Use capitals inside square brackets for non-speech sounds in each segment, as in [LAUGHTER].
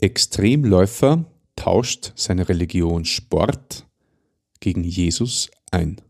Extremläufer tauscht seine Religion Sport gegen Jesus ein.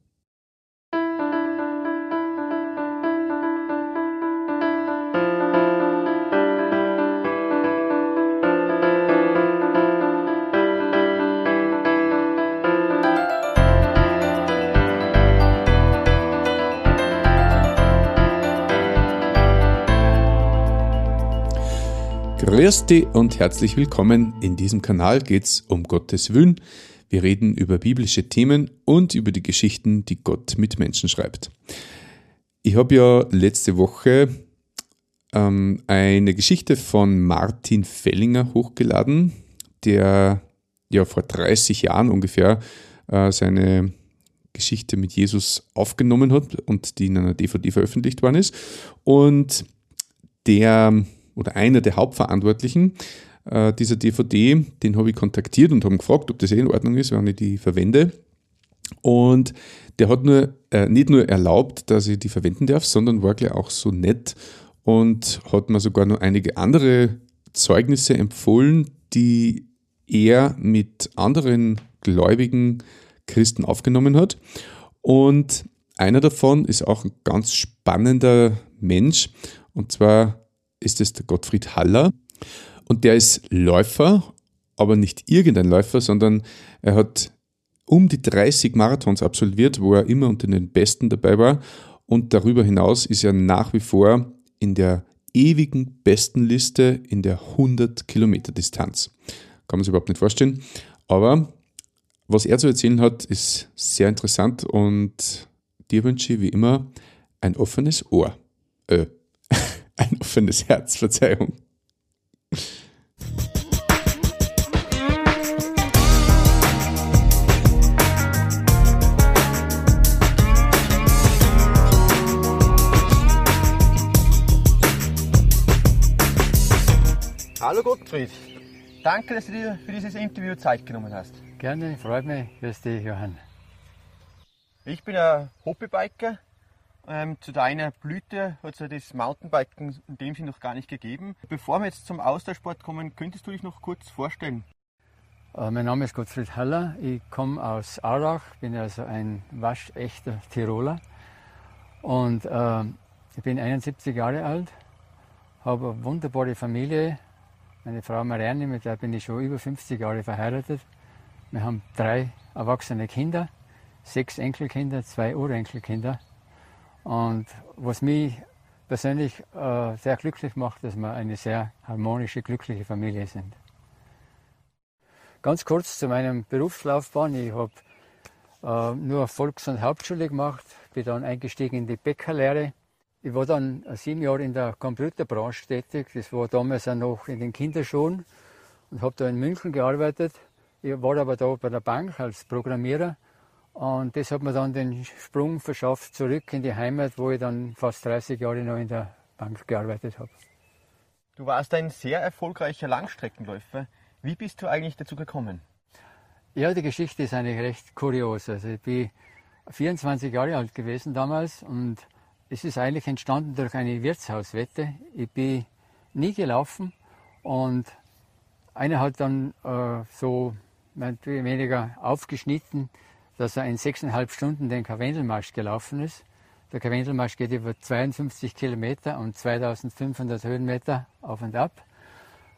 Grüß dich und herzlich willkommen. In diesem Kanal geht es um Gottes Willen. Wir reden über biblische Themen und über die Geschichten, die Gott mit Menschen schreibt. Ich habe ja letzte Woche ähm, eine Geschichte von Martin Fellinger hochgeladen, der ja vor 30 Jahren ungefähr äh, seine Geschichte mit Jesus aufgenommen hat und die in einer DVD veröffentlicht worden ist. Und der oder einer der Hauptverantwortlichen äh, dieser DVD, den habe ich kontaktiert und habe gefragt, ob das eh in Ordnung ist, wenn ich die verwende. Und der hat nur, äh, nicht nur erlaubt, dass ich die verwenden darf, sondern war gleich auch so nett und hat mir sogar noch einige andere Zeugnisse empfohlen, die er mit anderen gläubigen Christen aufgenommen hat. Und einer davon ist auch ein ganz spannender Mensch. Und zwar ist es der Gottfried Haller. Und der ist Läufer, aber nicht irgendein Läufer, sondern er hat um die 30 Marathons absolviert, wo er immer unter den Besten dabei war. Und darüber hinaus ist er nach wie vor in der ewigen Bestenliste in der 100 Kilometer Distanz. Kann man sich überhaupt nicht vorstellen. Aber was er zu erzählen hat, ist sehr interessant und dir wünsche ich wie immer ein offenes Ohr. Äh, offenes Herz, Verzeihung. Hallo Gottfried, danke, dass du dir für dieses Interview Zeit genommen hast. Gerne, freut mich. Grüß dich, Johann. Ich bin ein Hobbybiker ähm, zu deiner Blüte hat es ja das Mountainbiken in dem Sinne noch gar nicht gegeben. Bevor wir jetzt zum Ausdauersport kommen, könntest du dich noch kurz vorstellen? Äh, mein Name ist Gottfried Haller, ich komme aus Aurach, bin also ein waschechter Tiroler und äh, ich bin 71 Jahre alt, habe eine wunderbare Familie. Meine Frau Marianne, mit der bin ich schon über 50 Jahre verheiratet. Wir haben drei erwachsene Kinder, sechs Enkelkinder, zwei Urenkelkinder. Und was mich persönlich äh, sehr glücklich macht, dass wir eine sehr harmonische, glückliche Familie sind. Ganz kurz zu meinem Berufslaufbahn. Ich habe äh, nur Volks- und Hauptschule gemacht, bin dann eingestiegen in die Bäckerlehre. Ich war dann sieben Jahre in der Computerbranche tätig. Das war damals auch noch in den Kinderschuhen und habe da in München gearbeitet. Ich war aber da bei der Bank als Programmierer und das hat mir dann den Sprung verschafft zurück in die Heimat, wo ich dann fast 30 Jahre noch in der Bank gearbeitet habe. Du warst ein sehr erfolgreicher Langstreckenläufer. Wie bist du eigentlich dazu gekommen? Ja, die Geschichte ist eigentlich recht kurios. Also ich bin 24 Jahre alt gewesen damals und es ist eigentlich entstanden durch eine Wirtshauswette. Ich bin nie gelaufen und einer hat dann äh, so mehr oder weniger aufgeschnitten, dass er in sechseinhalb Stunden den Karwendelmarsch gelaufen ist. Der Karwendelmarsch geht über 52 Kilometer und 2500 Höhenmeter auf und ab.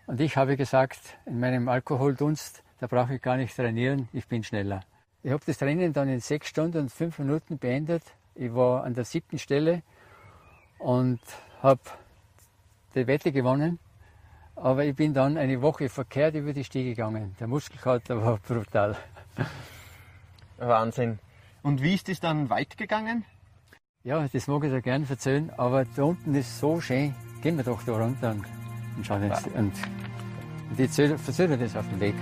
Und ich habe gesagt, in meinem Alkoholdunst, da brauche ich gar nicht trainieren, ich bin schneller. Ich habe das Training dann in sechs Stunden und fünf Minuten beendet. Ich war an der siebten Stelle und habe die Wette gewonnen. Aber ich bin dann eine Woche verkehrt über die Stiege gegangen. Der Muskelkater war brutal. [LAUGHS] Wahnsinn. Und wie ist es dann weitergegangen? Ja, das mag ich dir gerne erzählen, aber da unten ist so schön. Gehen wir doch da runter und, und schauen jetzt. Ja. Und, und ich erzähle das auf dem Weg.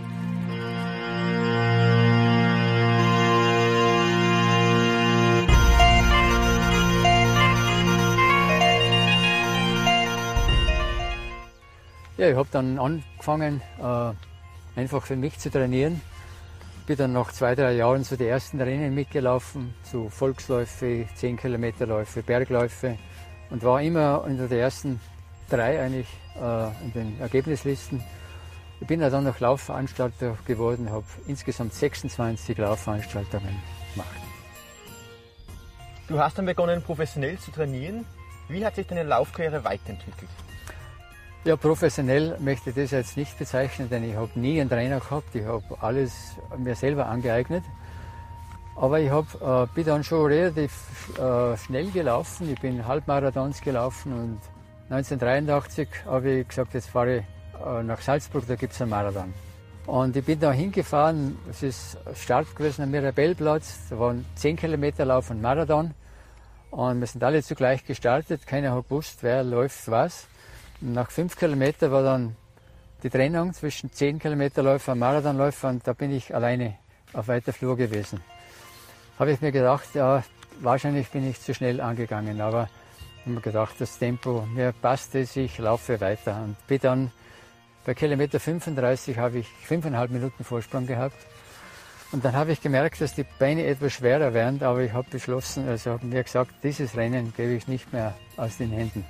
Ja, ich habe dann angefangen, äh, einfach für mich zu trainieren bin dann nach zwei, drei Jahren so die ersten Rennen mitgelaufen, so Volksläufe, 10 Kilometerläufe, Bergläufe und war immer unter den ersten drei eigentlich äh, in den Ergebnislisten. Ich bin dann noch Laufveranstalter geworden, habe insgesamt 26 Laufveranstaltungen gemacht. Du hast dann begonnen, professionell zu trainieren. Wie hat sich deine Laufkarriere weiterentwickelt? Ja, professionell möchte ich das jetzt nicht bezeichnen, denn ich habe nie einen Trainer gehabt. Ich habe alles mir selber angeeignet. Aber ich hab, äh, bin dann schon relativ äh, schnell gelaufen. Ich bin Halbmarathons gelaufen und 1983 habe ich gesagt, jetzt fahre ich äh, nach Salzburg, da gibt es einen Marathon. Und ich bin da hingefahren, es ist Start gewesen am Mirabellplatz, da waren 10 Kilometer Lauf und Marathon. Und wir sind alle zugleich gestartet, keiner hat gewusst, wer läuft was. Nach 5 Kilometern war dann die Trennung zwischen 10 Kilometerläufer und Marathonläufer und da bin ich alleine auf weiter Flur gewesen. Habe ich mir gedacht, ja, wahrscheinlich bin ich zu schnell angegangen, aber habe mir gedacht, das Tempo, mir passt es, ich laufe weiter und bin dann bei Kilometer 35 habe ich fünfeinhalb Minuten Vorsprung gehabt. Und dann habe ich gemerkt, dass die Beine etwas schwerer werden, aber ich habe beschlossen, also habe mir gesagt, dieses Rennen gebe ich nicht mehr aus den Händen.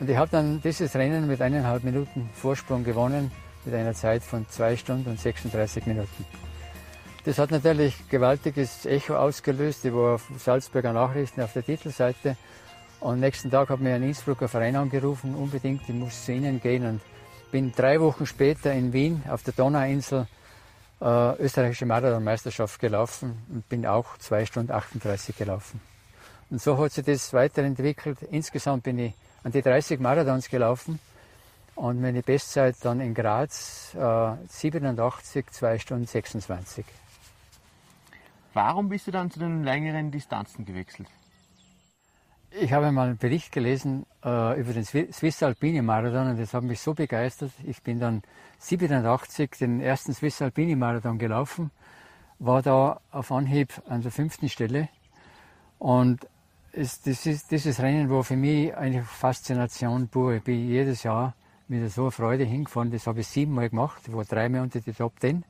Und ich habe dann dieses Rennen mit eineinhalb Minuten Vorsprung gewonnen, mit einer Zeit von zwei Stunden und 36 Minuten. Das hat natürlich gewaltiges Echo ausgelöst. Ich war auf Salzburger Nachrichten auf der Titelseite. Und nächsten Tag hat mir ein Innsbrucker Verein angerufen, unbedingt, ich muss zu ihnen gehen. Und bin drei Wochen später in Wien auf der Donauinsel äh, österreichische Marathonmeisterschaft gelaufen und bin auch 2 Stunden 38 gelaufen. Und so hat sich das weiterentwickelt. Insgesamt bin ich an die 30 Marathons gelaufen und meine Bestzeit dann in Graz äh, 87, 2 Stunden 26. Warum bist du dann zu den längeren Distanzen gewechselt? Ich habe mal einen Bericht gelesen äh, über den Swiss Alpine Marathon und das hat mich so begeistert. Ich bin dann 87 den ersten Swiss Alpine Marathon gelaufen, war da auf Anhieb an der fünften Stelle und es, das ist dieses Rennen war für mich eine Faszination pur. Ich bin jedes Jahr mit so einer Freude hingefahren. Das habe ich siebenmal gemacht. Ich war dreimal unter die Top Ten.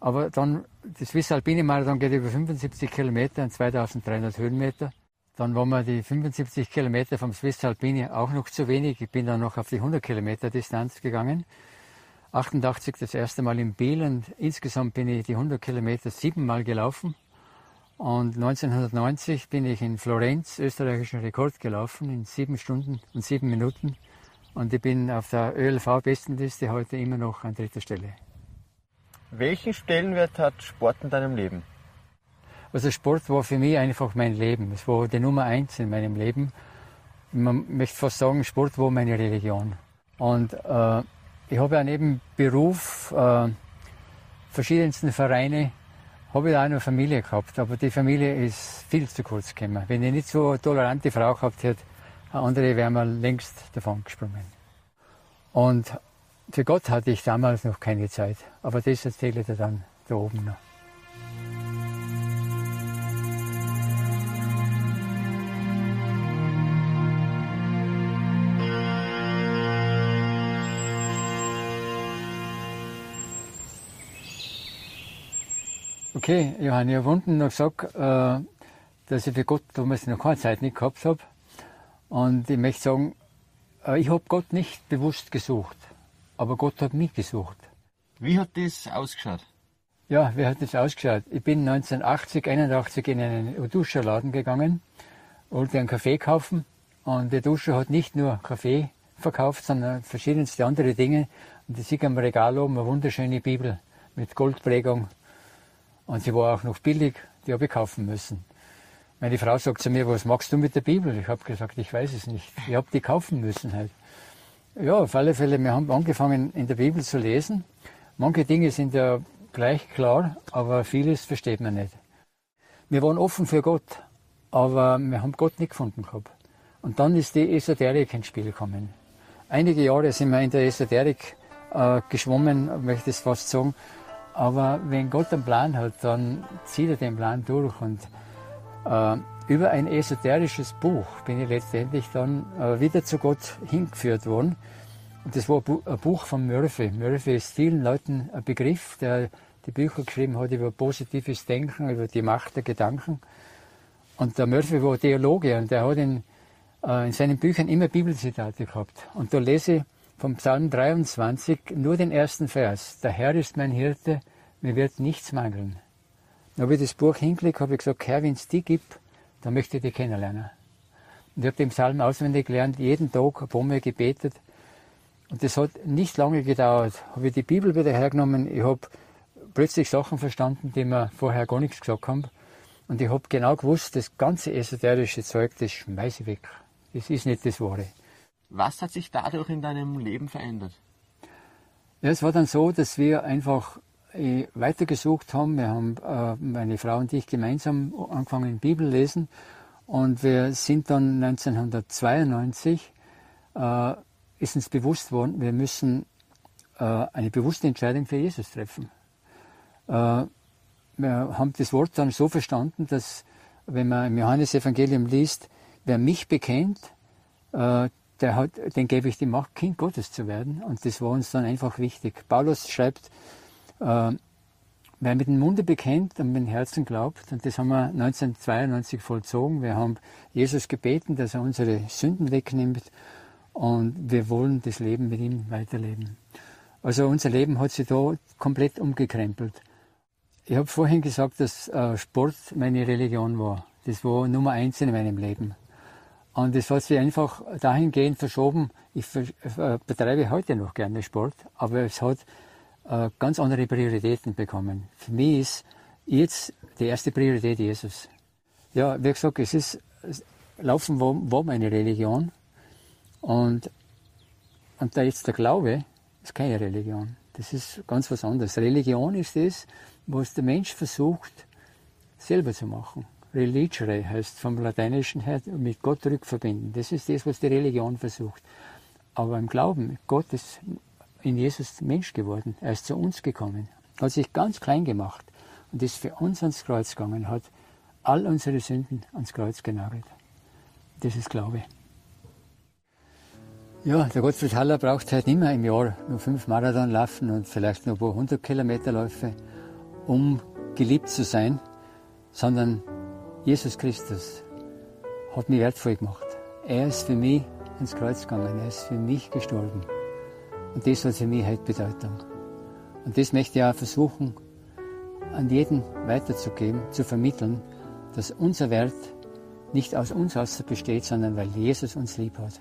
Aber dann, das Swiss Alpine Marathon geht über 75 Kilometer und 2300 Höhenmeter. Dann waren mir die 75 Kilometer vom Swiss Alpine auch noch zu wenig. Ich bin dann noch auf die 100 Kilometer Distanz gegangen. 88 das erste Mal in Biel und insgesamt bin ich die 100 Kilometer siebenmal gelaufen. Und 1990 bin ich in Florenz österreichischen Rekord gelaufen in sieben Stunden und sieben Minuten. Und ich bin auf der ÖLV-Bestenliste heute immer noch an dritter Stelle. Welchen Stellenwert hat Sport in deinem Leben? Also Sport war für mich einfach mein Leben. Es war die Nummer eins in meinem Leben. Man möchte fast sagen, Sport war meine Religion. Und äh, ich habe ja neben Beruf, äh, verschiedensten Vereine, habe ich auch eine Familie gehabt. Aber die Familie ist viel zu kurz gekommen. Wenn ich nicht so eine tolerante Frau gehabt hätte, andere wären mir längst davon gesprungen. Und für Gott hatte ich damals noch keine Zeit. Aber das erzähle ich dir dann da oben noch. Okay, Johann, ich habe unten noch gesagt, äh, dass ich für Gott damals noch keine Zeit nicht gehabt habe. Und ich möchte sagen, äh, ich habe Gott nicht bewusst gesucht, aber Gott hat mich gesucht. Wie hat das ausgeschaut? Ja, wie hat das ausgeschaut? Ich bin 1980, 81 in einen Duscherladen gegangen, wollte einen Kaffee kaufen und der Duscher hat nicht nur Kaffee verkauft, sondern verschiedenste andere Dinge. Und ich sehe am Regal oben eine wunderschöne Bibel mit Goldprägung und sie war auch noch billig, die habe ich kaufen müssen. Meine Frau sagt zu mir, was machst du mit der Bibel? Ich habe gesagt, ich weiß es nicht. Ich habe die kaufen müssen halt. Ja, auf alle Fälle, wir haben angefangen in der Bibel zu lesen. Manche Dinge sind ja gleich klar, aber vieles versteht man nicht. Wir waren offen für Gott, aber wir haben Gott nicht gefunden gehabt. Und dann ist die Esoterik ins Spiel gekommen. Einige Jahre sind wir in der Esoterik äh, geschwommen, möchte ich fast sagen. Aber wenn Gott einen Plan hat, dann zieht er den Plan durch. Und äh, über ein esoterisches Buch bin ich letztendlich dann äh, wieder zu Gott hingeführt worden. Und das war ein Buch von Murphy. Murphy ist vielen Leuten ein Begriff, der die Bücher geschrieben hat über positives Denken, über die Macht der Gedanken. Und der Murphy war Theologe und der hat in, äh, in seinen Büchern immer Bibelzitate gehabt. Und da lese ich vom Psalm 23 nur den ersten Vers. Der Herr ist mein Hirte, mir wird nichts mangeln. Dann habe ich das Buch hingelegt, habe ich gesagt, Herr, wenn es die gibt, dann möchte ich die kennenlernen. Und ich habe den Psalm auswendig gelernt, jeden Tag ein Mal gebetet. Und das hat nicht lange gedauert. Habe ich die Bibel wieder hergenommen, ich habe plötzlich Sachen verstanden, die mir vorher gar nichts gesagt haben. Und ich habe genau gewusst, das ganze esoterische Zeug, das schmeiße ich weg. Das ist nicht das Wahre. Was hat sich dadurch in deinem Leben verändert? Ja, es war dann so, dass wir einfach äh, weitergesucht haben. Wir haben, äh, meine Frau und ich, gemeinsam angefangen, Bibel lesen. Und wir sind dann 1992, äh, ist uns bewusst worden, wir müssen äh, eine bewusste Entscheidung für Jesus treffen. Wir haben das Wort dann so verstanden, dass, wenn man im Johannesevangelium liest, wer mich bekennt, der hat, den gebe ich die Macht, Kind Gottes zu werden. Und das war uns dann einfach wichtig. Paulus schreibt, äh, wer mit dem Munde bekennt und mit dem Herzen glaubt, und das haben wir 1992 vollzogen. Wir haben Jesus gebeten, dass er unsere Sünden wegnimmt und wir wollen das Leben mit ihm weiterleben. Also unser Leben hat sich da komplett umgekrempelt. Ich habe vorhin gesagt, dass äh, Sport meine Religion war. Das war Nummer eins in meinem Leben. Und es hat sich einfach dahingehend verschoben, ich äh, betreibe heute noch gerne Sport, aber es hat äh, ganz andere Prioritäten bekommen. Für mich ist jetzt die erste Priorität Jesus. Ja, wie gesagt, es ist, Laufen war, war meine Religion und, und da jetzt der Glaube ist keine Religion. Das ist ganz was anderes. Religion ist das, was der Mensch versucht, selber zu machen. Religere heißt vom Lateinischen her mit Gott rückverbinden. Das ist das, was die Religion versucht. Aber im Glauben, Gott ist in Jesus Mensch geworden. Er ist zu uns gekommen, hat sich ganz klein gemacht und ist für uns ans Kreuz gegangen, hat all unsere Sünden ans Kreuz genagelt. Das ist Glaube. Ja, der Gottfried Haller braucht halt nicht mehr im Jahr nur fünf Marathon laufen und vielleicht nur ein paar hundert Kilometerläufe, um geliebt zu sein, sondern Jesus Christus hat mich wertvoll gemacht. Er ist für mich ins Kreuz gegangen, er ist für mich gestorben. Und das hat für mich heute Bedeutung. Und das möchte ich auch versuchen, an jeden weiterzugeben, zu vermitteln, dass unser Wert nicht aus uns aus besteht, sondern weil Jesus uns lieb hat.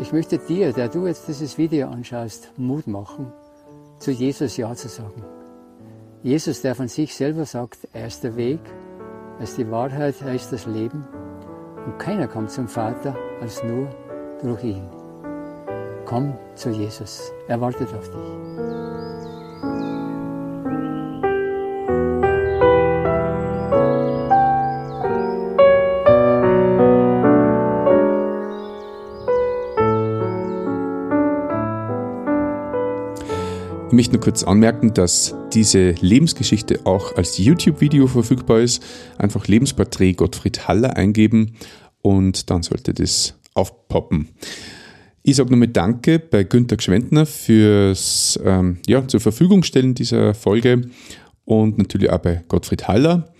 Ich möchte dir, der du jetzt dieses Video anschaust, Mut machen, zu Jesus Ja zu sagen. Jesus, der von sich selber sagt, er ist der Weg, ist die Wahrheit, ist das Leben. Und keiner kommt zum Vater als nur durch ihn. Komm zu Jesus, er wartet auf dich. Möchte nur kurz anmerken, dass diese Lebensgeschichte auch als YouTube-Video verfügbar ist. Einfach Lebensporträt Gottfried Haller eingeben und dann sollte das aufpoppen. Ich sage nochmal Danke bei Günter Gschwendner fürs ähm, ja, zur Verfügung stellen dieser Folge und natürlich auch bei Gottfried Haller.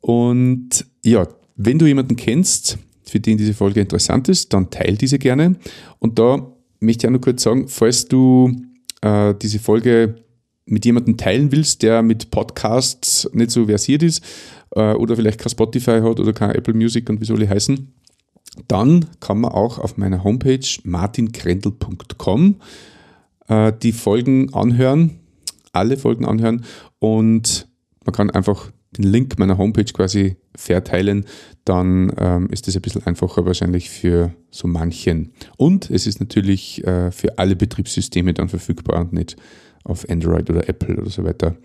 Und ja, wenn du jemanden kennst, für den diese Folge interessant ist, dann teile diese gerne. Und da möchte ich auch nur kurz sagen, falls du äh, diese Folge mit jemandem teilen willst, der mit Podcasts nicht so versiert ist äh, oder vielleicht kein Spotify hat oder kein Apple Music und wie soll ich heißen, dann kann man auch auf meiner Homepage martinkrendel.com äh, die Folgen anhören, alle Folgen anhören und man kann einfach den Link meiner Homepage quasi verteilen, dann ähm, ist das ein bisschen einfacher wahrscheinlich für so manchen. Und es ist natürlich äh, für alle Betriebssysteme dann verfügbar und nicht auf Android oder Apple oder so weiter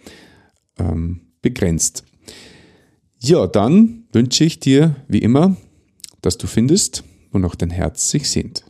ähm, begrenzt. Ja, dann wünsche ich dir wie immer, dass du findest, wo noch dein Herz sich sehnt.